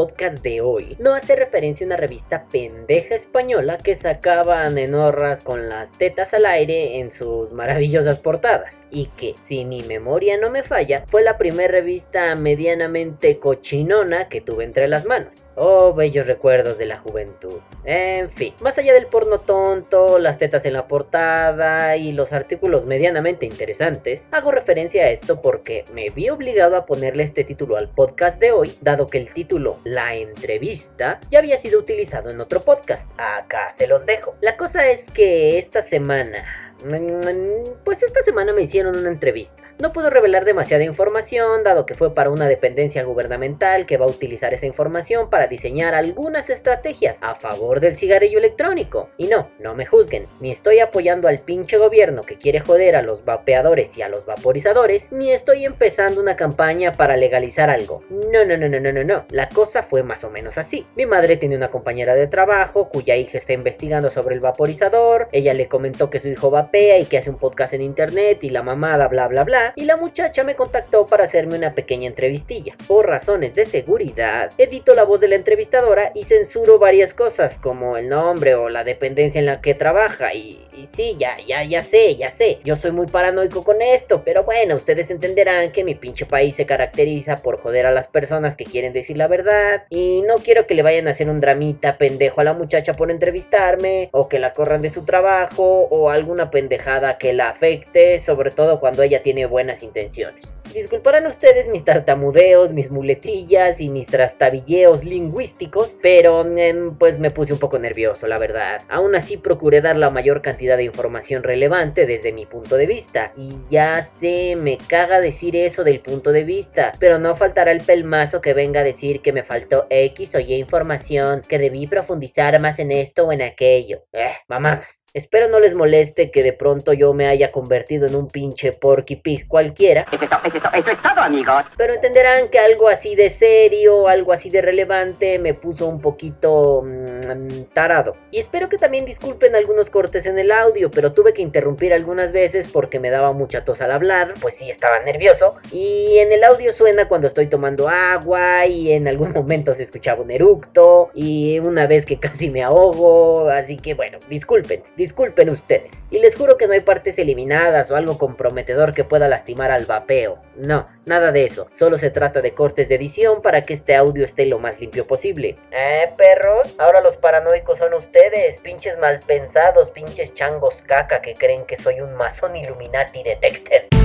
podcast de hoy no hace referencia a una revista pendeja española que sacaban enorras con las tetas al aire en sus maravillosas portadas y que, si mi memoria no me falla, fue la primera revista medianamente cochinona que tuve entre las manos. Oh, bellos recuerdos de la juventud. En fin, más allá del porno tonto, las tetas en la portada y los artículos medianamente interesantes, hago referencia a esto porque me vi obligado a ponerle este título al podcast de hoy, dado que el título La entrevista ya había sido utilizado en otro podcast. Acá se los dejo. La cosa es que esta semana... mm, Pues esta semana me hicieron una entrevista. No puedo revelar demasiada información, dado que fue para una dependencia gubernamental que va a utilizar esa información para diseñar algunas estrategias a favor del cigarrillo electrónico. Y no, no me juzguen, ni estoy apoyando al pinche gobierno que quiere joder a los vapeadores y a los vaporizadores, ni estoy empezando una campaña para legalizar algo. No, no, no, no, no, no, no. La cosa fue más o menos así. Mi madre tiene una compañera de trabajo cuya hija está investigando sobre el vaporizador, ella le comentó que su hijo vapea y que hace un podcast en internet y la mamada bla bla bla y la muchacha me contactó para hacerme una pequeña entrevistilla. Por razones de seguridad, edito la voz de la entrevistadora y censuro varias cosas como el nombre o la dependencia en la que trabaja y, y sí, ya, ya, ya sé, ya sé. Yo soy muy paranoico con esto, pero bueno, ustedes entenderán que mi pinche país se caracteriza por joder a las personas que quieren decir la verdad y no quiero que le vayan a hacer un dramita pendejo a la muchacha por entrevistarme o que la corran de su trabajo o alguna pendejada que la afecte, sobre todo cuando ella tiene buenas intenciones. Disculparán ustedes mis tartamudeos, mis muletillas y mis trastabilleos lingüísticos, pero em, pues me puse un poco nervioso, la verdad. Aún así procuré dar la mayor cantidad de información relevante desde mi punto de vista. Y ya sé, me caga decir eso del punto de vista, pero no faltará el pelmazo que venga a decir que me faltó X o Y información, que debí profundizar más en esto o en aquello. Eh, mamadas. Espero no les moleste que de pronto yo me haya convertido en un pinche porky pig cualquiera. Eso es, to- eso es eso es todo, amigos. Pero entenderán que algo así de serio, algo así de relevante, me puso un poquito mm, tarado. Y espero que también disculpen algunos cortes en el audio, pero tuve que interrumpir algunas veces porque me daba mucha tos al hablar, pues sí estaba nervioso. Y en el audio suena cuando estoy tomando agua y en algún momento se escuchaba un eructo y una vez que casi me ahogo, así que bueno, disculpen, disculpen ustedes. Y les juro que no hay partes eliminadas o algo comprometedor que pueda lastimar al vapeo. No, nada de eso. Solo se trata de cortes de edición para que este audio esté lo más limpio posible. ¿Eh, perros? Ahora los paranoicos son ustedes, pinches malpensados, pinches changos caca que creen que soy un masón Illuminati detected.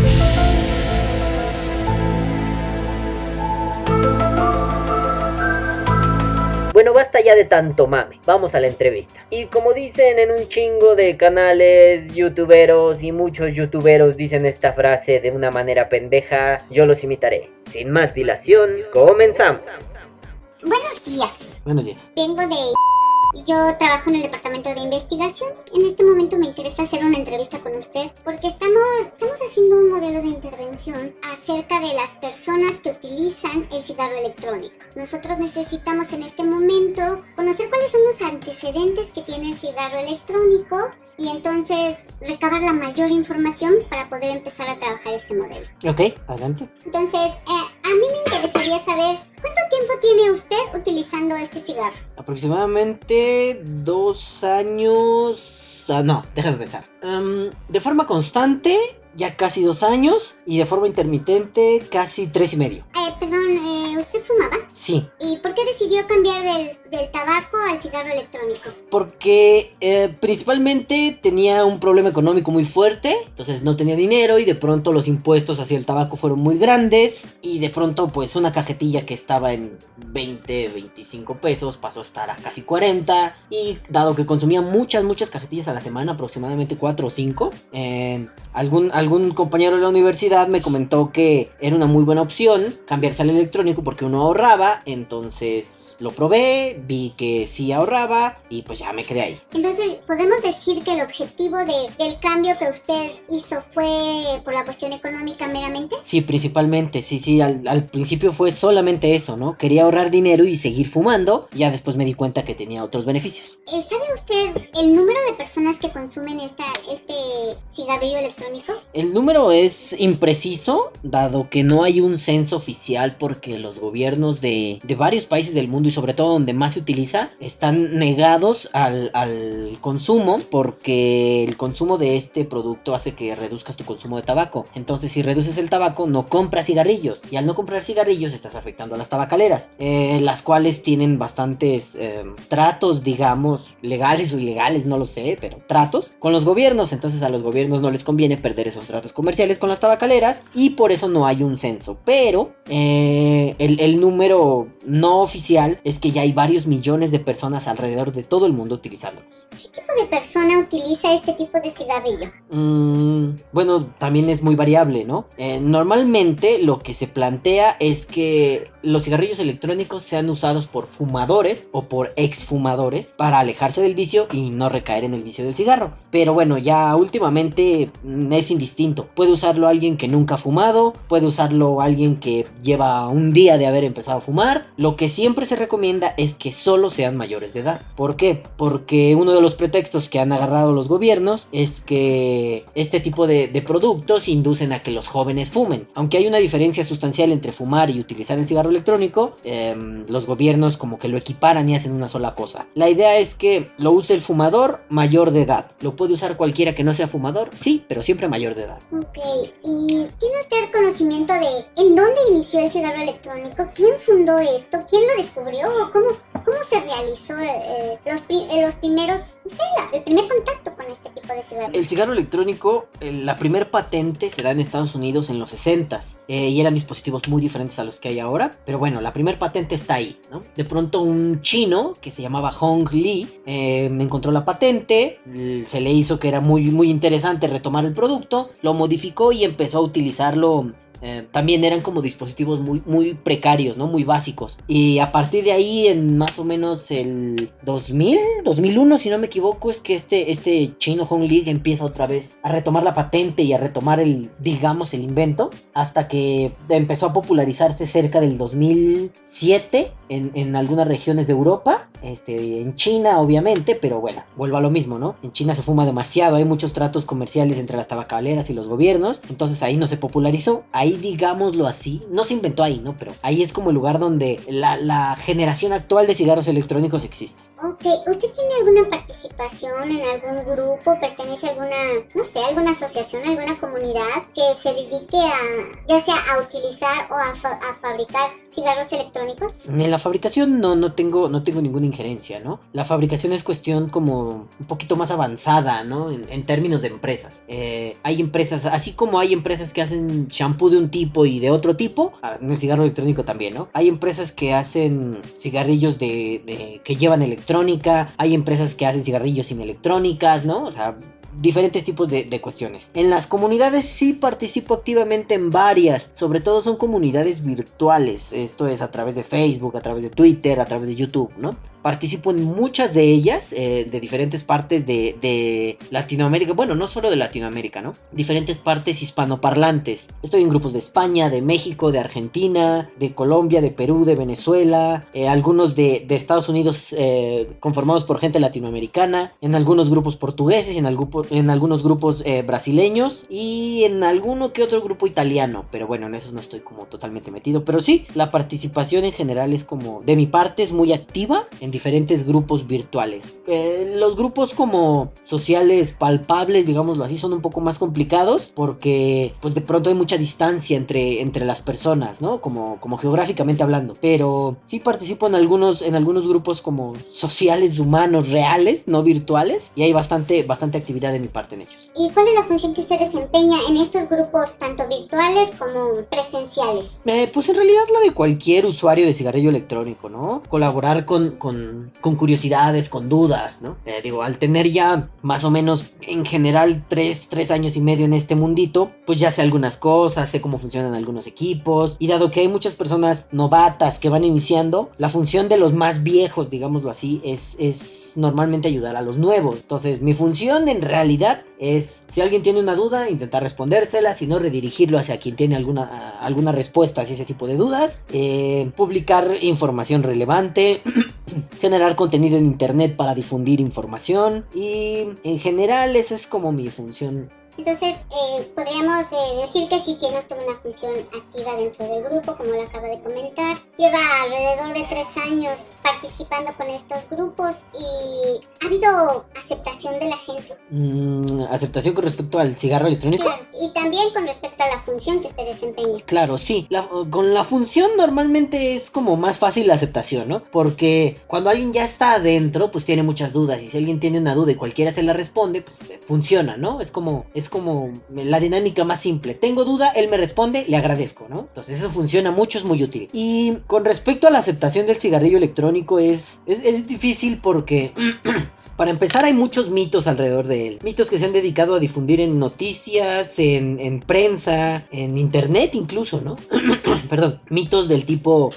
Bueno, basta ya de tanto mame. Vamos a la entrevista. Y como dicen en un chingo de canales, youtuberos y muchos youtuberos dicen esta frase de una manera pendeja, yo los imitaré. Sin más dilación, comenzamos. Buenos días. Buenos días. Vengo de... Yo trabajo en el departamento de investigación. En este momento me interesa hacer una entrevista con usted porque estamos, estamos haciendo un modelo de intervención acerca de las personas que utilizan el cigarro electrónico. Nosotros necesitamos en este momento conocer cuáles son los antecedentes que tiene el cigarro electrónico y entonces recabar la mayor información para poder empezar a trabajar este modelo. Ok, adelante. Entonces, eh, a mí me interesaría saber cuánto tiempo tiene usted utilizando este cigarro. Aproximadamente dos años. Ah, no, déjame pensar. Em, de forma constante, ya casi dos años. Y de forma intermitente, casi tres y medio. Eh, perdón, eh, ¿usted? Sí, ¿Y por qué decidió cambiar del, del tabaco al cigarro electrónico? porque eh, principalmente tenía un problema económico muy fuerte. Entonces no tenía dinero y de pronto los impuestos hacia el tabaco fueron muy grandes. Y de pronto, pues una cajetilla que estaba en 20, 25 pesos pasó a estar a casi 40. Y dado que consumía muchas, muchas cajetillas a la semana, aproximadamente 4 o 5, eh, algún, algún compañero de la universidad me comentó que era una muy buena opción cambiarse al electrónico porque uno ahorraba. Entonces lo probé, vi que sí ahorraba y pues ya me quedé ahí. Entonces, ¿podemos decir que el objetivo de- del cambio que usted hizo fue por la cuestión económica meramente? Sí, principalmente, sí, sí, al, al principio fue solamente eso, ¿no? Quería ahorrar dinero y seguir fumando, ya después me di cuenta que tenía otros beneficios. ¿Sabe usted el número de personas que consumen esta, este cigarrillo electrónico? El número es impreciso, dado que no hay un censo oficial porque los gobiernos de de, varios países del mundo y sobre todo donde más se utiliza, están negados al, al consumo porque el consumo de este producto hace que reduzcas tu consumo de tabaco. Entonces si reduces el tabaco no compras cigarrillos y al no comprar cigarrillos estás afectando a las tabacaleras, eh, las cuales tienen bastantes eh, tratos, digamos, legales o ilegales, no lo sé, pero tratos con los gobiernos. Entonces a los gobiernos no les conviene perder esos tratos comerciales con las tabacaleras y por eso no hay un censo. Pero eh, el número no oficial es que ya hay varios millones de personas alrededor de todo el mundo utilizándolos. ¿Qué tipo de persona utiliza este tipo de cigarrillo? Mm, bueno, también es muy variable, ¿no? Eh, normalmente lo que se plantea es que los cigarrillos electrónicos sean usados por fumadores o por exfumadores para alejarse del vicio y no recaer en el vicio del cigarro. Pero bueno, ya últimamente mm, es indistinto. Puede usarlo alguien que nunca ha fumado, puede usarlo alguien que lleva un día de haber empezado a fumar. Lo que siempre se recomienda es que solo sean mayores de edad. ¿Por qué? Porque uno de los pretextos que han agarrado los gobiernos es que este tipo de, productos inducen a que los jóvenes fumen. Aunque hay una diferencia sustancial entre fumar y utilizar el cigarro electrónico, eh, los gobiernos como que lo equiparan y hacen una sola cosa. La idea es que lo use el fumador mayor de edad. ¿Lo puede usar cualquiera que no sea fumador? Sí, pero siempre mayor de edad. Ok, ¿y tiene usted conocimiento de en dónde inició el cigarro electrónico? ¿Quién esto? ¿Quién lo descubrió? ¿O ¿Cómo, cómo se realizó eh, los, eh, los primeros, el primer contacto con este tipo de cigarro? El cigarro electrónico, la primer patente se da en Estados Unidos en los 60s eh, y eran dispositivos muy diferentes a los que hay ahora. Pero bueno, la primer patente está ahí, ¿no? De pronto un chino que se llamaba Hong eh, encontró la patente, se le hizo que era muy, muy interesante retomar el producto, lo modificó y empezó a utilizarlo eh, también eran como dispositivos muy, muy precarios, ¿no? Muy básicos. Y a partir de ahí, en más o menos el 2000, 2001, si no me equivoco, es que este, este chino Hong League empieza otra vez a retomar la patente y a retomar el, digamos, el invento. Hasta que empezó a popularizarse cerca del 2007 en, en algunas regiones de Europa. Este, en China, obviamente, pero bueno, vuelvo a lo mismo, ¿no? En China se fuma demasiado, hay muchos tratos comerciales entre las tabacaleras y los gobiernos, entonces ahí no se popularizó, ahí digámoslo así, no se inventó ahí, ¿no? Pero ahí es como el lugar donde la, la generación actual de cigarros electrónicos existe. Ok, ¿usted tiene alguna participación en algún grupo? ¿Pertenece a alguna, no sé, alguna asociación, alguna comunidad que se dedique a, ya sea a utilizar o a, fa- a fabricar cigarros electrónicos? En la fabricación no, no, tengo, no tengo ninguna injerencia, ¿no? La fabricación es cuestión como un poquito más avanzada, ¿no? En, en términos de empresas. Eh, hay empresas, así como hay empresas que hacen shampoo de un tipo y de otro tipo, ah, en el cigarro electrónico también, ¿no? Hay empresas que hacen cigarrillos de, de- que llevan electrónica, hay empresas que hacen cigarrillos sin electrónicas, ¿no? O sea, diferentes tipos de, de cuestiones. En las comunidades sí participo activamente en varias, sobre todo son comunidades virtuales, esto es a través de Facebook, a través de Twitter, a través de YouTube, ¿no? Participo en muchas de ellas, eh, de diferentes partes de, de Latinoamérica, bueno, no solo de Latinoamérica, ¿no? Diferentes partes hispanoparlantes. Estoy en grupos de España, de México, de Argentina, de Colombia, de Perú, de Venezuela, eh, algunos de, de Estados Unidos eh, conformados por gente latinoamericana, en algunos grupos portugueses, en, algu- en algunos grupos eh, brasileños y en alguno que otro grupo italiano, pero bueno, en esos no estoy como totalmente metido, pero sí, la participación en general es como, de mi parte es muy activa en diferentes grupos virtuales. Eh, los grupos como sociales palpables, digámoslo así, son un poco más complicados porque pues de pronto hay mucha distancia entre, entre las personas, ¿no? Como, como geográficamente hablando, pero sí participo en algunos, en algunos grupos como sociales humanos reales, no virtuales, y hay bastante, bastante actividad de mi parte en ellos. ¿Y cuál es la función que usted desempeña en estos grupos, tanto virtuales como presenciales? Eh, pues en realidad la de cualquier usuario de cigarrillo electrónico, ¿no? Colaborar con, con, con curiosidades, con dudas, ¿no? Eh, digo, al tener ya más o menos en general tres, tres años y medio en este mundito, pues ya sé algunas cosas, sé cómo funcionan algunos equipos, y dado que hay muchas personas novatas que van iniciando, la función de los más viejos, digámoslo así, es, es normalmente ayudar a los nuevos. Entonces, mi función en realidad es, si alguien tiene una duda, intentar respondérsela, si no, redirigirlo hacia quien tiene alguna, alguna respuesta hacia ese tipo de dudas, eh, publicar información relevante, generar contenido en internet para difundir información y en general esa es como mi función Entonces, eh, podríamos eh, decir que sí usted una función activa dentro del grupo, como lo acaba de comentar. Lleva alrededor de tres años participando con estos grupos y ¿ha habido aceptación de la gente? Mm, ¿Aceptación con respecto al cigarro electrónico? Claro, y también con respecto a la función que usted desempeña. Claro, sí. La- con la función normalmente es como más fácil la aceptación, ¿no? Porque cuando alguien ya está adentro, pues tiene muchas dudas. Y si alguien tiene una duda y cualquiera se la responde, pues funciona, ¿no? Es como, es como la dinámica más simple. Tengo duda, él me responde, le agradezco, ¿no? Entonces eso funciona mucho, es muy útil. Y con respecto a la aceptación del cigarrillo electrónico, es, es, es difícil porque... Para empezar, hay muchos mitos alrededor de él. Mitos que se han dedicado a difundir en noticias, en, en prensa, en internet incluso, ¿no? Perdón. Mitos del tipo,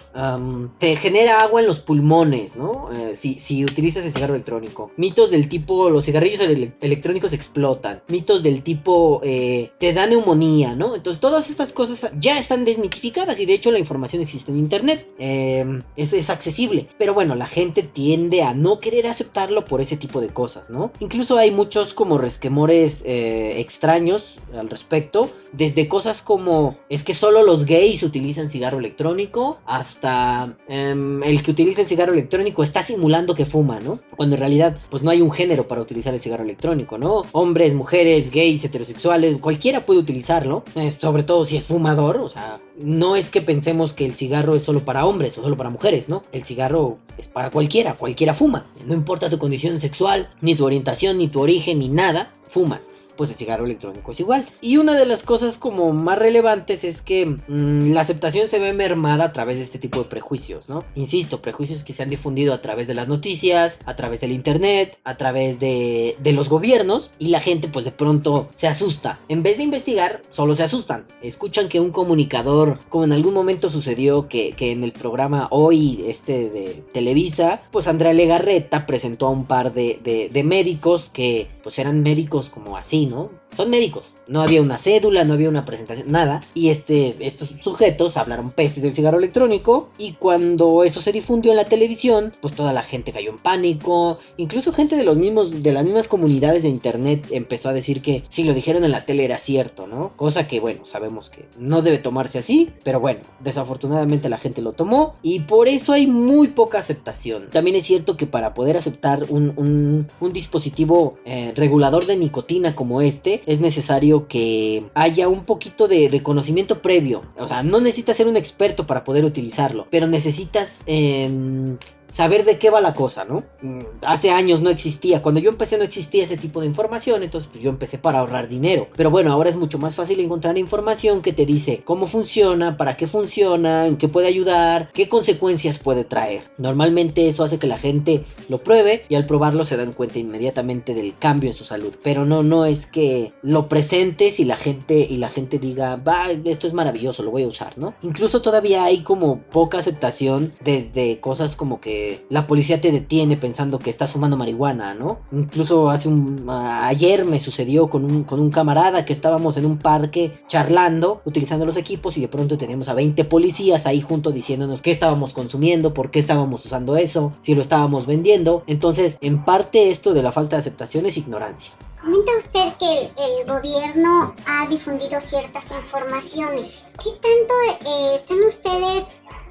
te genera agua en los pulmones, ¿no? Eh, si, si utilizas el cigarro electrónico. Mitos del tipo, los cigarrillos ele- electrónicos explotan. Mitos del tipo, eh, te da neumonía, ¿no? Entonces, todas estas cosas ya están desmitificadas y de hecho la información existe en internet. Es, es accesible. Pero bueno, la gente tiende a no querer aceptarlo por ese tipo de cosas, ¿no? Incluso hay muchos como resquemores eh, extraños al respecto. Desde cosas como es que solo los gays utilizan cigarro electrónico hasta em, el que utiliza el cigarro electrónico está simulando que fuma, ¿no? Cuando en realidad pues no hay un género para utilizar el cigarro electrónico, ¿no? Hombres, mujeres, gays, heterosexuales, cualquiera puede utilizarlo, eh, sobre todo si es fumador, o sea, no es que pensemos que el cigarro es solo para hombres o solo para mujeres, ¿no? El cigarro es para cualquiera, cualquiera fuma. No importa tu condición sexual, ni tu orientación, ni tu origen, ni nada, fumas. Pues el cigarro electrónico es igual. Y una de las cosas como más relevantes es que mm, la aceptación se ve mermada a través de este tipo de prejuicios, ¿no? Insisto, prejuicios que se han difundido a través de las noticias, a través del internet, a través de, de los gobiernos y la gente pues de pronto se asusta. En vez de investigar, solo se asustan. Escuchan que un comunicador, como en algún momento sucedió que, que en el programa hoy, este de Televisa, pues Andrea Legarreta presentó a un par de, de- de médicos que pues eran médicos como así, ¿no? Son médicos. No había una cédula, no había una presentación, nada. Y este, estos sujetos hablaron pestes del cigarro electrónico. Y cuando eso se difundió en la televisión, pues toda la gente cayó en pánico. Incluso gente de los mismos, de las mismas comunidades de internet empezó a decir que si lo dijeron en la tele era cierto, ¿no? Cosa que, bueno, sabemos que no debe tomarse así. Pero bueno, desafortunadamente la gente lo tomó. Y por eso hay muy poca aceptación. También es cierto que para poder aceptar un, un- un dispositivo eh, regulador de nicotina como este, es necesario que haya un poquito de, conocimiento previo. O sea, no necesitas ser un experto para poder utilizarlo, pero necesitas em, saber de qué va la cosa, ¿no? Mm, Hace años no existía, cuando yo empecé no existía ese tipo de información, entonces pues yo empecé para ahorrar dinero. Pero bueno, ahora es mucho más fácil encontrar información que te dice cómo funciona, para qué funciona, en qué puede ayudar, qué consecuencias puede traer. Normalmente eso hace que la gente lo pruebe y al probarlo se dan cuenta inmediatamente del cambio en su salud. Pero no, no es que lo presentes y la gente y la gente diga, va, esto es maravilloso, lo voy a usar, ¿no? Incluso todavía hay como poca aceptación desde cosas como que la policía te detiene pensando que estás fumando marihuana, ¿no? Incluso hace un ayer me sucedió con un, con un camarada que estábamos en un parque charlando, utilizando los equipos y de pronto teníamos a 20 policías ahí junto diciéndonos qué estábamos consumiendo, por qué estábamos usando eso, si lo estábamos vendiendo. Entonces, en parte esto de la falta de aceptación es ignorancia. Comenta usted que el, el gobierno ha difundido ciertas informaciones. ¿Qué tanto eh, están ustedes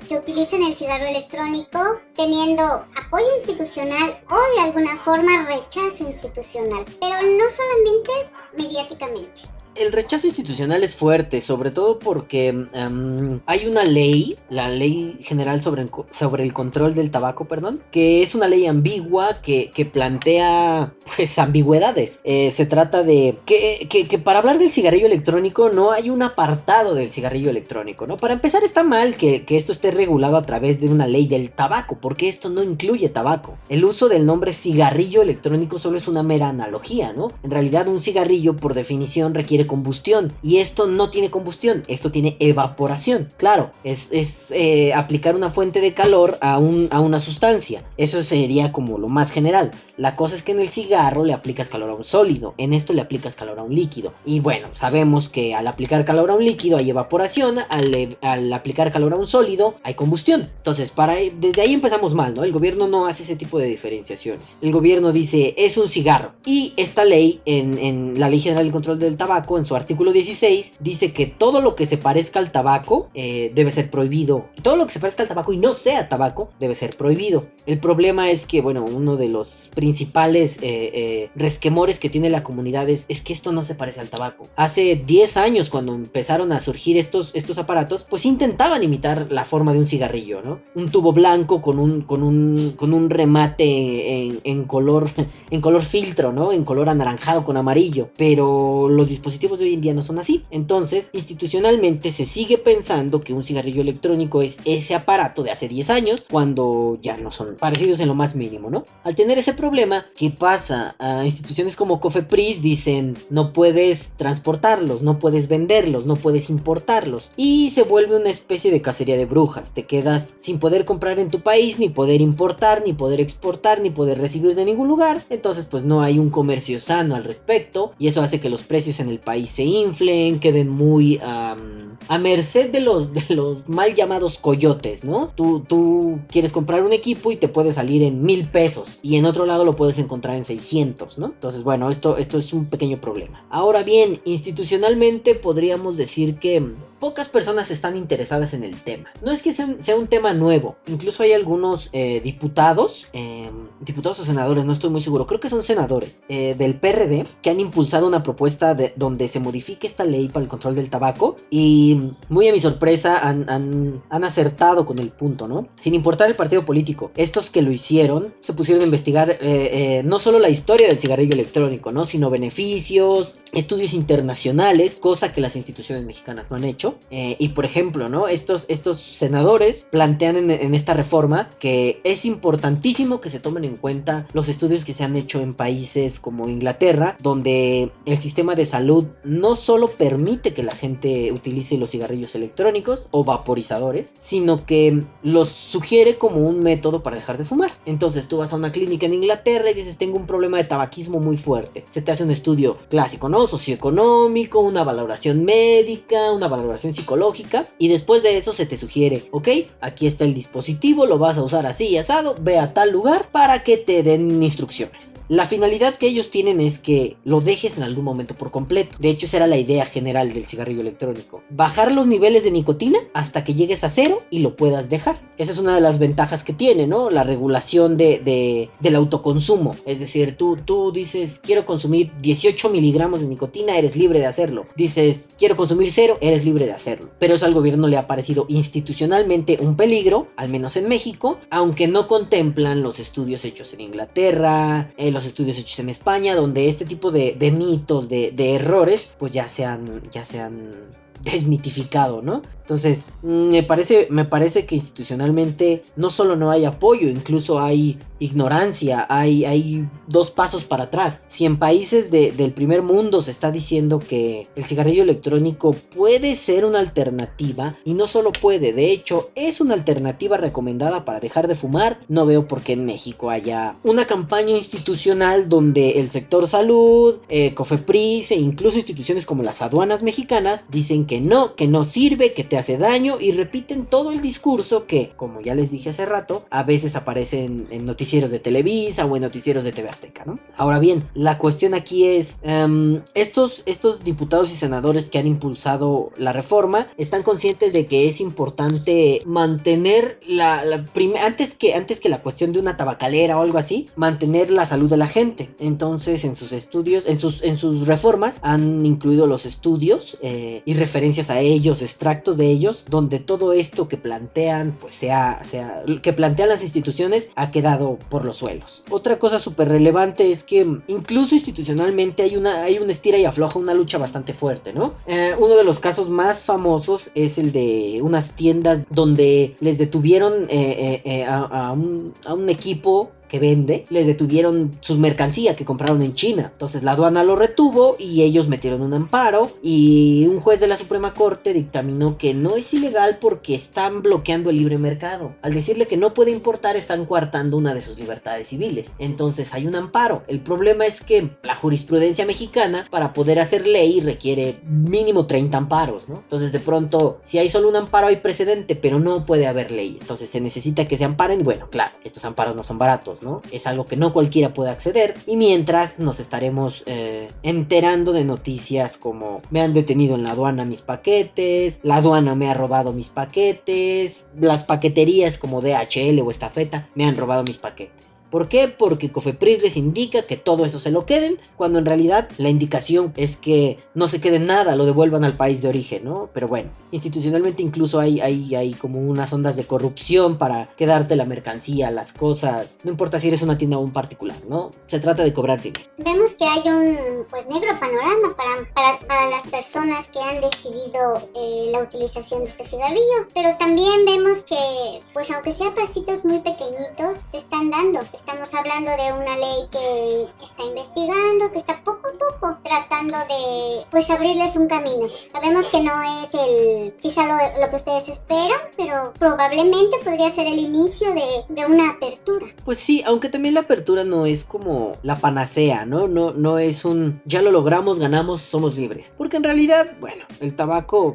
que utilizan el cigarro electrónico teniendo apoyo institucional o de alguna forma rechazo institucional? Pero no solamente mediáticamente. El rechazo institucional es fuerte, sobre todo porque em, hay una ley, la ley general sobre sobre el control del tabaco, perdón, que es una ley ambigua que, que plantea pues ambigüedades. Eh, se trata de que, que- que para hablar del cigarrillo electrónico no hay un apartado del cigarrillo electrónico, ¿no? Para empezar está mal que, que esto esté regulado a través de una ley del tabaco, porque esto no incluye tabaco. El uso del nombre cigarrillo electrónico solo es una mera analogía, ¿no? En realidad un cigarrillo por definición requiere combustión. Y esto no tiene combustión, esto tiene evaporación. Claro, es, es eh, aplicar una fuente de calor a, un, a una sustancia. Eso sería como lo más general. La cosa es que en el cigarro le aplicas calor a un sólido, en esto le aplicas calor a un líquido. Y bueno, sabemos que al aplicar calor a un líquido hay evaporación, al, al aplicar calor a un sólido hay combustión. Entonces, para, desde ahí empezamos mal, ¿no? El gobierno no hace ese tipo de diferenciaciones. El gobierno dice, es un cigarro. Y esta ley, en, en la Ley General del Control del Tabaco, en su artículo 16, dice que todo lo que se parezca al tabaco eh, debe ser prohibido. Todo lo que se parezca al tabaco y no sea tabaco debe ser prohibido. El problema es que, bueno, uno de los principales eh, eh, resquemores que tiene la comunidad es, es, que esto no se parece al tabaco. Hace 10 años, cuando empezaron a surgir estos, estos aparatos, pues intentaban imitar la forma de un cigarrillo, ¿no? Un tubo blanco con un, con un, con un remate en, en color, en color filtro, ¿no? En color anaranjado con amarillo. Pero los dispositivos hoy en día no son así. Entonces, institucionalmente se sigue pensando que un cigarrillo electrónico es ese aparato de hace 10 años, cuando ya no son parecidos en lo más mínimo, ¿no? Al tener ese problema, ¿qué pasa? A instituciones como Cofepris dicen, no puedes transportarlos, no puedes venderlos, no puedes importarlos. Y se vuelve una especie de cacería de brujas. Te quedas sin poder comprar en tu país, ni poder importar, ni poder exportar, ni poder recibir de ningún lugar. Entonces, pues no hay un comercio sano al respecto. Y eso hace que los precios en el país se inflen, queden muy um, a merced de los, de los mal llamados coyotes, ¿no? Tú, tú quieres comprar un equipo y te puede salir en mil pesos. Y en otro lado lo puedes encontrar en 600, ¿no? Entonces, bueno, esto, esto es un pequeño problema. Ahora bien, institucionalmente podríamos decir que pocas personas están interesadas en el tema. No es que sea, un tema nuevo, incluso hay algunos eh, diputados, eh, diputados o senadores, no estoy muy seguro, creo que son senadores eh, del PRD que han impulsado una propuesta de, donde se modifique esta ley para el control del tabaco y muy a mi sorpresa han, acertado con el punto, ¿no? Sin importar el partido político, estos que lo hicieron se pusieron a investigar eh, no solo la historia del cigarrillo electrónico, ¿no? Sino beneficios, estudios internacionales, cosa que las instituciones mexicanas no han hecho. Eh, y por ejemplo, ¿no? Estos, estos senadores plantean en, en, esta reforma que es importantísimo que se tomen en cuenta los estudios que se han hecho en países como Inglaterra, donde el sistema de salud no solo permite que la gente utilice los cigarrillos electrónicos o vaporizadores, sino que los sugiere como un método para dejar de fumar. Entonces tú vas a una clínica en Inglaterra y dices, tengo un problema de tabaquismo muy fuerte. Se te hace un estudio clásico, ¿no? Socioeconómico, una valoración médica, una valoración psicológica y después de eso se te sugiere, ok, aquí está el dispositivo, lo vas a usar así y asado, ve a tal lugar para que te den instrucciones. La finalidad que ellos tienen es que lo dejes en algún momento por completo. De hecho, esa era la idea general del cigarrillo electrónico. Bajar los niveles de nicotina hasta que llegues a cero y lo puedas dejar. Esa es una de las ventajas que tiene, ¿no? La regulación de, de, del autoconsumo. Es decir, tú, tú dices, quiero consumir 18 miligramos de nicotina, eres libre de hacerlo. Dices, quiero consumir cero, eres libre de hacerlo. Pero eso al gobierno le ha parecido institucionalmente un peligro, al menos en México, aunque no contemplan los estudios hechos en Inglaterra, eh, los estudios hechos en España, donde este tipo de, de mitos, de, de, errores, pues ya se han, ya se han desmitificado, ¿no? Entonces, me parece, me parece que institucionalmente no solo no hay apoyo, incluso hay ignorancia, hay, dos pasos para atrás. Si en países de, del primer mundo se está diciendo que el cigarrillo electrónico puede ser una alternativa, y no solo puede, de hecho es una alternativa recomendada para dejar de fumar, no veo por qué en México haya una campaña institucional donde el sector salud, eh, Cofepris e incluso instituciones como las aduanas mexicanas dicen que no, que no sirve, que te hace daño y repiten todo el discurso que, como ya les dije hace rato, a veces aparece en, en noticieros de Televisa o en noticieros de TV Azteca, ¿no? Ahora bien, la cuestión aquí es, um, estos, estos diputados y senadores que han impulsado la reforma están conscientes de que es importante mantener la, la antes, que, antes que la cuestión de una tabacalera o algo así, mantener la salud de la gente. Entonces, en sus estudios, en sus, en sus reformas han incluido los estudios eh, y referencias a ellos, extractos de ellos, donde todo esto que plantean, pues sea, sea, que plantean las instituciones ha quedado por los suelos. Otra cosa súper relevante es que incluso institucionalmente hay una, hay estira y afloja, una lucha bastante fuerte, ¿no? Eh, uno de los casos más famosos es el de unas tiendas donde les detuvieron eh, eh, a, un, equipo que vende, les detuvieron sus mercancías que compraron en China. Entonces la aduana lo retuvo y ellos metieron un amparo y un juez de la Suprema Corte dictaminó que no es ilegal porque están bloqueando el libre mercado. Al decirle que no puede importar están coartando una de sus libertades civiles. Entonces hay un amparo. El problema es que la jurisprudencia mexicana para poder hacer ley requiere mínimo 30 amparos, ¿no? Entonces de pronto si hay solo un amparo hay precedente, pero no puede haber ley. Entonces se necesita que se amparen. Bueno, claro, estos amparos no son baratos, Es algo que no cualquiera puede acceder. Y mientras nos estaremos eh, enterando de noticias como me han detenido en la aduana mis paquetes, la aduana me ha robado mis paquetes, las paqueterías como DHL o Estafeta me han robado mis paquetes. ¿Por qué? Porque Cofepris les indica que todo eso se lo queden, cuando en realidad la indicación es que no se quede nada, lo devuelvan al país de origen, ¿no? Pero bueno, institucionalmente incluso hay, hay, hay como unas ondas de corrupción para quedarte la mercancía, las cosas, no importa si eres una tienda o un particular, ¿no? Se trata de cobrar dinero. Vemos que hay un pues negro panorama para, para, para las personas que han decidido eh, la utilización de este cigarrillo, pero también vemos que pues aunque sea pasitos muy pequeñitos, se están dando. Estamos hablando de una ley que está investigando, que está poco a poco tratando de pues abrirles un camino. Sabemos que no es el quizá lo, lo que ustedes esperan, pero probablemente podría ser el inicio de, de una apertura. Pues sí, aunque también la apertura no es como la panacea, ¿no? No, no es un ya lo logramos, ganamos, somos libres. Porque en realidad, bueno, el tabaco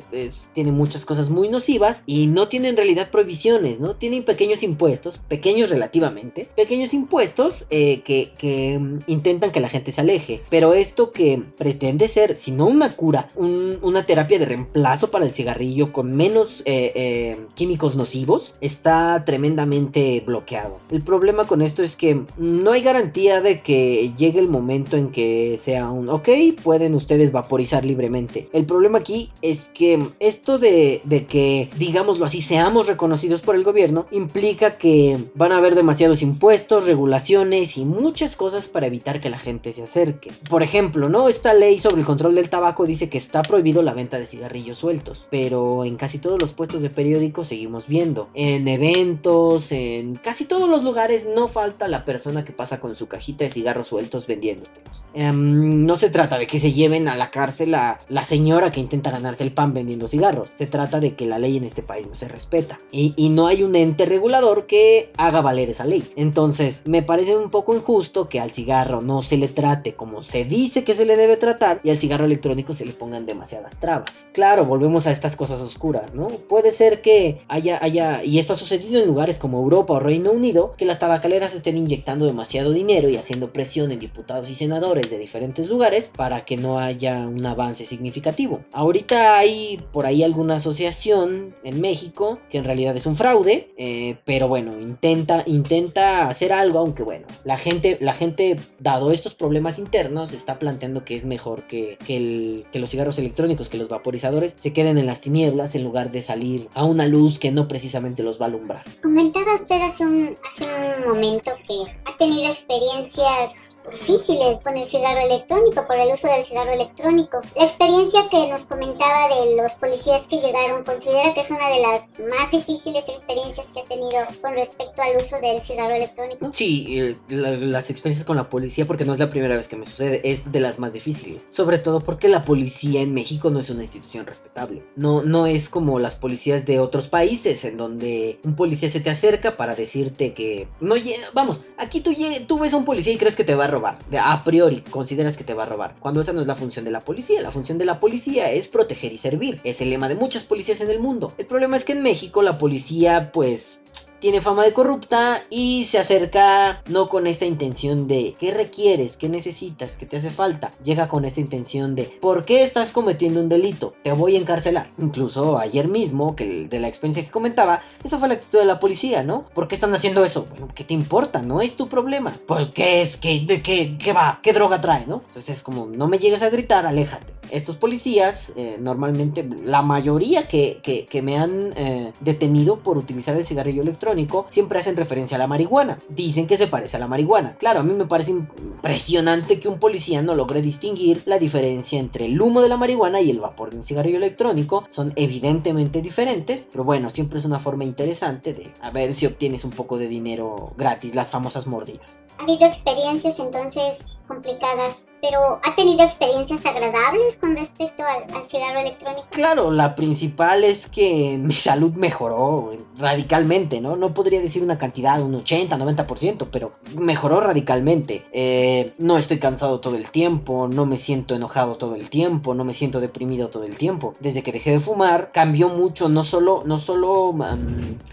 tiene muchas cosas muy nocivas y no tiene en realidad prohibiciones, ¿no? Tienen pequeños impuestos, pequeños relativamente, pequeños impuestos eh, que, que, mm, intentan que la gente se aleje. Pero esto que pretende ser, si no una cura, un- una terapia de reemplazo para el cigarrillo con menos eh, eh, químicos nocivos, está tremendamente bloqueado. El problema con esto es que no hay garantía de que llegue el momento en que sea un ok, pueden ustedes vaporizar libremente. El problema aquí es que esto de, de que, digámoslo así, seamos reconocidos por el gobierno, implica que van a haber demasiados impuestos, regulaciones y muchas cosas para evitar que la gente se acerque. Por ejemplo, ¿no? Esta ley sobre el control del tabaco dice que está prohibido la venta de cigarrillos sueltos, pero en casi todos los puestos de periódico seguimos viendo. En eventos, en casi todos los lugares no falta la persona que pasa con su cajita de cigarros sueltos vendiéndotelos. Em, no se trata de que se lleven a la cárcel a la señora que intenta ganarse el pan vendiendo cigarros. Se trata de que la ley en este país no se respeta. Y, y no hay un ente regulador que haga valer esa ley. Entonces, me parece un poco injusto que al cigarro no se le trate como se dice que se le debe tratar y al cigarro electrónico se le pongan demasiadas trabas. Claro, volvemos a estas cosas oscuras, ¿no? Puede ser que haya, haya, y esto ha sucedido en lugares como Europa o Reino Unido, que las tabacaleras estén inyectando demasiado dinero y haciendo presión en diputados y senadores de diferentes lugares para que no haya un avance significativo. Ahorita hay por ahí alguna asociación en México que en realidad es un fraude, eh, pero bueno, intenta, intenta hacer algo, aunque bueno, la gente, la gente, dado estos problemas internos, está planteando que es mejor que, que, los cigarros electrónicos, que los vaporizadores, se queden en las tinieblas en lugar de salir a una luz que no precisamente los va a alumbrar. Comentaba usted hace un, hace un momento que ha tenido experiencias difíciles con el cigarro electrónico, por el uso del cigarro electrónico. La experiencia que nos comentaba de los policías que llegaron, ¿considera que es una de las más difíciles experiencias que ha tenido con respecto al uso del cigarro electrónico? Sí, eh, la- las experiencias con la policía, porque no es la primera vez que me sucede, es de las más difíciles. Sobre todo porque la policía en México no es una institución respetable. No, no es como las policías de otros países, en donde un policía se te acerca para decirte que no Vamos, aquí tú, tú ves a un policía y crees que te va a robar. A priori consideras que te va a robar. Cuando esa no es la función de la policía. La función de la policía es proteger y servir. Es el lema de muchas policías en el mundo. El problema es que en México la policía, pues tiene fama de corrupta y se acerca no con esta intención de qué requieres, qué necesitas, qué te hace falta. Llega con esta intención de por qué estás cometiendo un delito, te voy a encarcelar. Incluso ayer mismo, que de la experiencia que comentaba, esa fue la actitud de la policía, ¿no? ¿Por qué están haciendo eso? Bueno, ¿qué te importa? No es tu problema. ¿Por qué es que, de qué, qué va? ¿Qué droga trae, no? Entonces es como, no me llegues a gritar, aléjate. estos policías, eh, normalmente la mayoría que, que, que me han eh, detenido por utilizar el cigarrillo electrónico, siempre hacen referencia a la marihuana. Dicen que se parece a la marihuana. Claro, a mí me parece impresionante que un policía no logre distinguir la diferencia entre el humo de la marihuana y el vapor de un cigarrillo electrónico. Son evidentemente diferentes, pero bueno, siempre es una forma interesante de a ver si obtienes un poco de dinero gratis, las famosas mordidas. Ha habido experiencias entonces complicadas, pero ¿ha tenido experiencias agradables con respecto al, al cigarro electrónico? Claro, la principal es que mi salud mejoró radicalmente, ¿no? No podría decir una cantidad, un 80, 90%, pero mejoró radicalmente. Eh, no estoy cansado todo el tiempo, no me siento enojado todo el tiempo, no me siento deprimido todo el tiempo. Desde que dejé de fumar, cambió mucho, no solo, no solo um,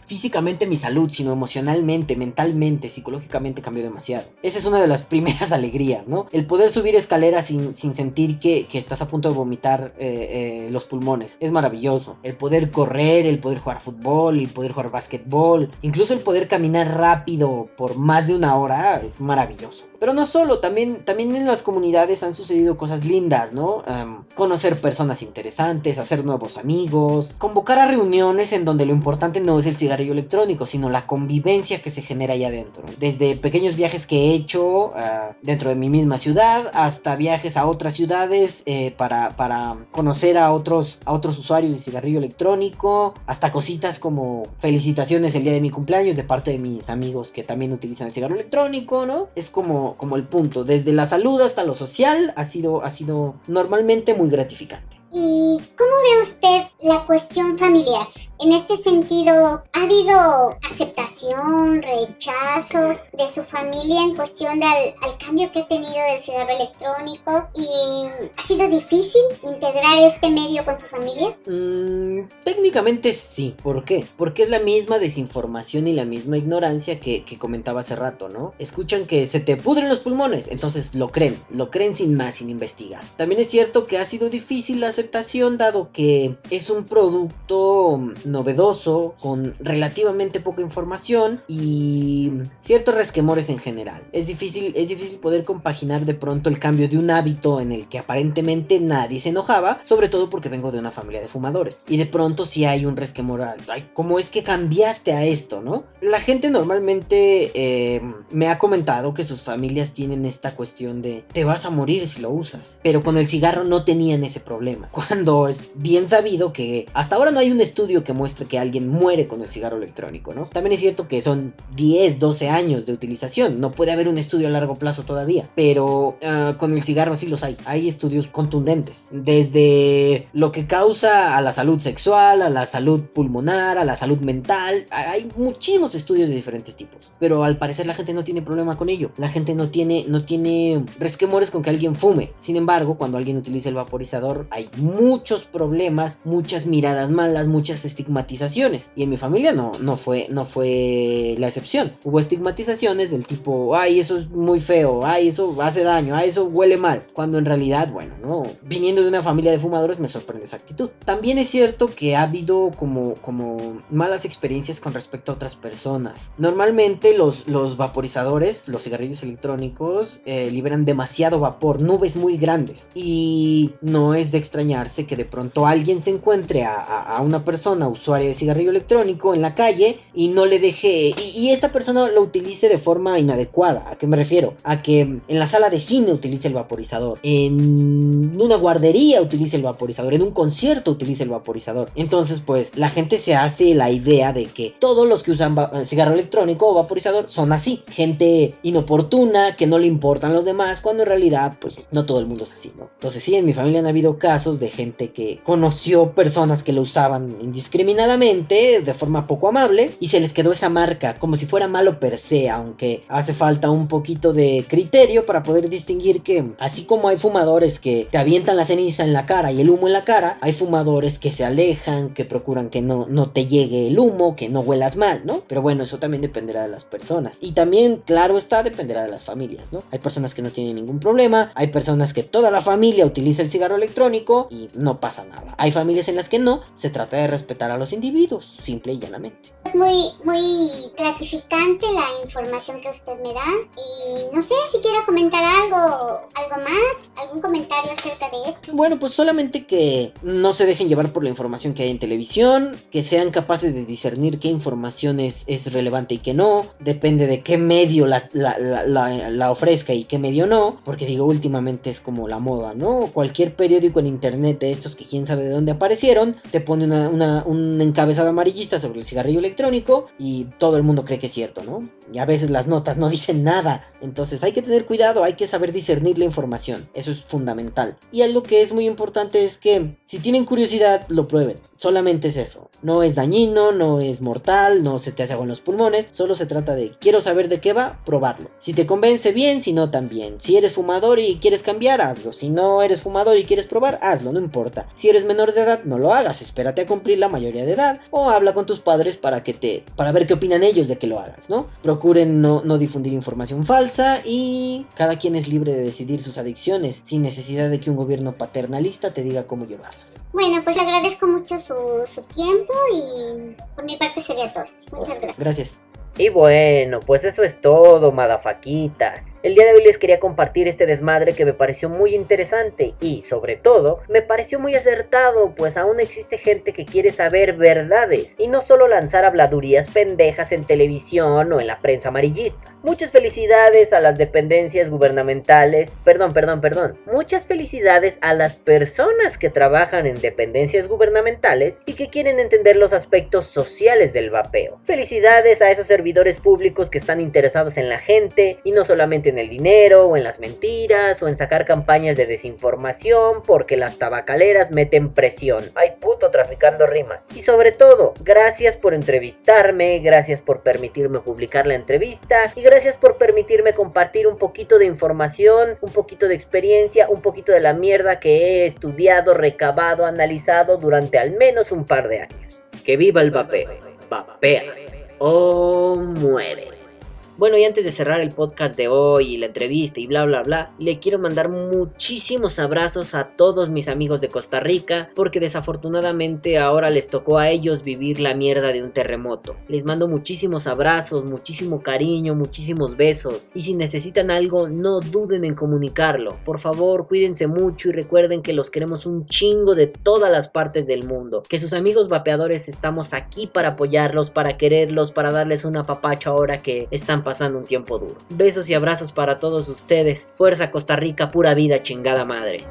físicamente mi salud, sino emocionalmente, mentalmente, psicológicamente cambió demasiado. Esa es una de las primeras alegrías, ¿no? El poder subir escaleras sin, sin sentir que, que, estás a punto de vomitar eh, eh, los pulmones. Es maravilloso. El poder correr, el poder jugar fútbol, el poder jugar básquetbol, incluso el poder caminar rápido por más de una hora es maravilloso. Pero no solo, también, también en las comunidades han sucedido cosas lindas, ¿no? Um, conocer personas interesantes, hacer nuevos amigos, convocar a reuniones en donde lo importante no es el cigarrillo electrónico, sino la convivencia que se genera ahí adentro. Desde pequeños viajes que he hecho uh, dentro de mi misma ciudad hasta viajes a otras ciudades eh, para, para conocer a otros, a otros usuarios de cigarrillo electrónico, hasta cositas como felicitaciones el día de mi cumpleaños de parte de mis amigos que también utilizan el cigarro electrónico, ¿no? Es como, como el punto, desde la salud hasta lo social ha sido, ha sido normalmente muy gratificante. ¿Y cómo ve usted la cuestión familiar? En este sentido, ¿ha habido aceptación, rechazo de su familia en cuestión del al cambio que ha tenido del cigarro electrónico? ¿Y ha sido difícil integrar este medio con su familia? Mm, técnicamente sí. ¿Por qué? Porque es la misma desinformación y la misma ignorancia que, que comentaba hace rato, ¿no? Escuchan que se te pudren los pulmones, entonces lo creen, lo creen sin más, sin investigar. También es cierto que ha sido difícil la aceptación dado que es un producto novedoso con relativamente poca información y ciertos resquemores en general. Es difícil, es difícil poder compaginar de pronto el cambio de un hábito en el que aparentemente nadie se enojaba, sobre todo porque vengo de una familia de fumadores. Y de pronto si sí hay un resquemor, ay, ¿cómo es que cambiaste a esto, no? La gente normalmente eh, me ha comentado que sus familias tienen esta cuestión de te vas a morir si lo usas, pero con el cigarro no tenían ese problema. Cuando es bien sabido que hasta ahora no hay un estudio que muestre que alguien muere con el cigarro electrónico, ¿no? También es cierto que son 10, 12 años de utilización, no puede haber un estudio a largo plazo todavía, pero uh, con el cigarro sí los hay, hay estudios contundentes, desde lo que causa a la salud sexual, a la salud pulmonar, a la salud mental, hay muchísimos estudios de diferentes tipos, pero al parecer la gente no tiene problema con ello, la gente no tiene, no tiene resquemores con que alguien fume, sin embargo, cuando alguien utiliza el vaporizador hay muchos problemas, muchas miradas malas, muchas estigmatizaciones. Y en mi familia no, no, fue, no fue la excepción. Hubo estigmatizaciones del tipo, ay, eso es muy feo, ay, eso hace daño, ay, eso huele mal. Cuando en realidad, bueno, no. Viniendo de una familia de fumadores me sorprende esa actitud. También es cierto que ha habido como, como malas experiencias con respecto a otras personas. Normalmente los, los vaporizadores, los cigarrillos electrónicos, eh, liberan demasiado vapor, nubes muy grandes. Y no es de que de pronto alguien se encuentre a, una persona usuaria de cigarrillo electrónico en la calle y no le deje y, esta persona lo utilice de forma inadecuada. ¿A qué me refiero? A que en la sala de cine utilice el vaporizador, en una guardería utilice el vaporizador, en un concierto utilice el vaporizador. Entonces, pues la gente se hace la idea de que todos los que usan cigarro electrónico o vaporizador son así, gente inoportuna, que no le importan los demás, cuando en realidad, pues no todo el mundo es así, ¿no? Entonces, sí, en mi familia han habido casos de gente que conoció personas que lo usaban indiscriminadamente, de forma poco amable, y se les quedó esa marca, como si fuera malo per se, aunque hace falta un poquito de criterio para poder distinguir que, así como hay fumadores que te avientan la ceniza en la cara y el humo en la cara, hay fumadores que se alejan, que procuran que no, no te llegue el humo, que no huelas mal, ¿no? Pero bueno, eso también dependerá de las personas. Y también, claro está, dependerá de las familias, ¿no? Hay personas que no tienen ningún problema, hay personas que toda la familia utiliza el cigarro electrónico y no pasa nada. Hay familias en las que no, se trata de respetar a los individuos, simple y llanamente. Muy, muy gratificante la información que usted me da y no sé si quiera comentar algo, algo más, ¿Algún comentario acerca de esto? Bueno, pues solamente que no se dejen llevar por la información que hay en televisión, que sean capaces de discernir qué información es, es relevante y qué no, depende de qué medio la, la, la, la, ofrezca y qué medio no, porque digo, últimamente es como la moda, ¿no? Cualquier periódico en internet de estos que quién sabe de dónde aparecieron, te pone una, una, un encabezado amarillista sobre el cigarrillo electrónico y todo el mundo cree que es cierto, ¿no? Y a veces las notas no dicen nada, entonces hay que tener cuidado, hay que saber discernir la información, eso es fundamental. Y algo que es muy importante es que si tienen curiosidad, lo prueben. Solamente es eso. No es dañino, no es mortal, no se te hace agua en los pulmones. Solo se trata de quiero saber de qué va, probarlo. Si te convence bien, si no también. Si eres fumador y quieres cambiar, hazlo. Si no eres fumador y quieres probar, hazlo, no importa. Si eres menor de edad, no lo hagas. Espérate a cumplir la mayoría de edad o habla con tus padres para que te para ver qué opinan ellos de que lo hagas, ¿no? Procuren no, no difundir información falsa y cada quien es libre de decidir sus adicciones sin necesidad de que un gobierno paternalista te diga cómo llevarlas. Bueno, pues agradezco mucho su, su tiempo y por mi parte sería todo. Muchas gracias. Gracias. Y bueno, pues eso es todo, madafaquitas. El día de hoy les quería compartir este desmadre que me pareció muy interesante y, sobre todo, me pareció muy acertado, pues aún existe gente que quiere saber verdades y no solo lanzar habladurías pendejas en televisión o en la prensa amarillista. Muchas felicidades a las dependencias gubernamentales, perdón, perdón, perdón, muchas felicidades a las personas que trabajan en dependencias gubernamentales y que quieren entender los aspectos sociales del vapeo. Felicidades a esos servidores públicos que están interesados en la gente y no solamente en el dinero o en las mentiras o en sacar campañas de desinformación porque las tabacaleras meten presión. Ay puto traficando rimas. Y sobre todo, gracias por entrevistarme, gracias por permitirme publicar la entrevista y gracias por permitirme compartir un poquito de información, un poquito de experiencia, un poquito de la mierda que he estudiado, recabado, analizado durante al menos un par de años. Que viva el vapeo. Vapea o muere. Bueno, y antes de cerrar el podcast de hoy y la entrevista y bla bla bla, le quiero mandar muchísimos abrazos a todos mis amigos de Costa Rica, porque desafortunadamente ahora les tocó a ellos vivir la mierda de un terremoto. Les mando muchísimos abrazos, muchísimo cariño, muchísimos besos, y si necesitan algo, no duden en comunicarlo. Por favor, cuídense mucho y recuerden que los queremos un chingo de todas las partes del mundo, que sus amigos vapeadores estamos aquí para apoyarlos, para quererlos, para darles una papacha ahora que están pasando un tiempo duro. Besos y abrazos para todos ustedes. Fuerza Costa Rica, pura vida, chingada madre.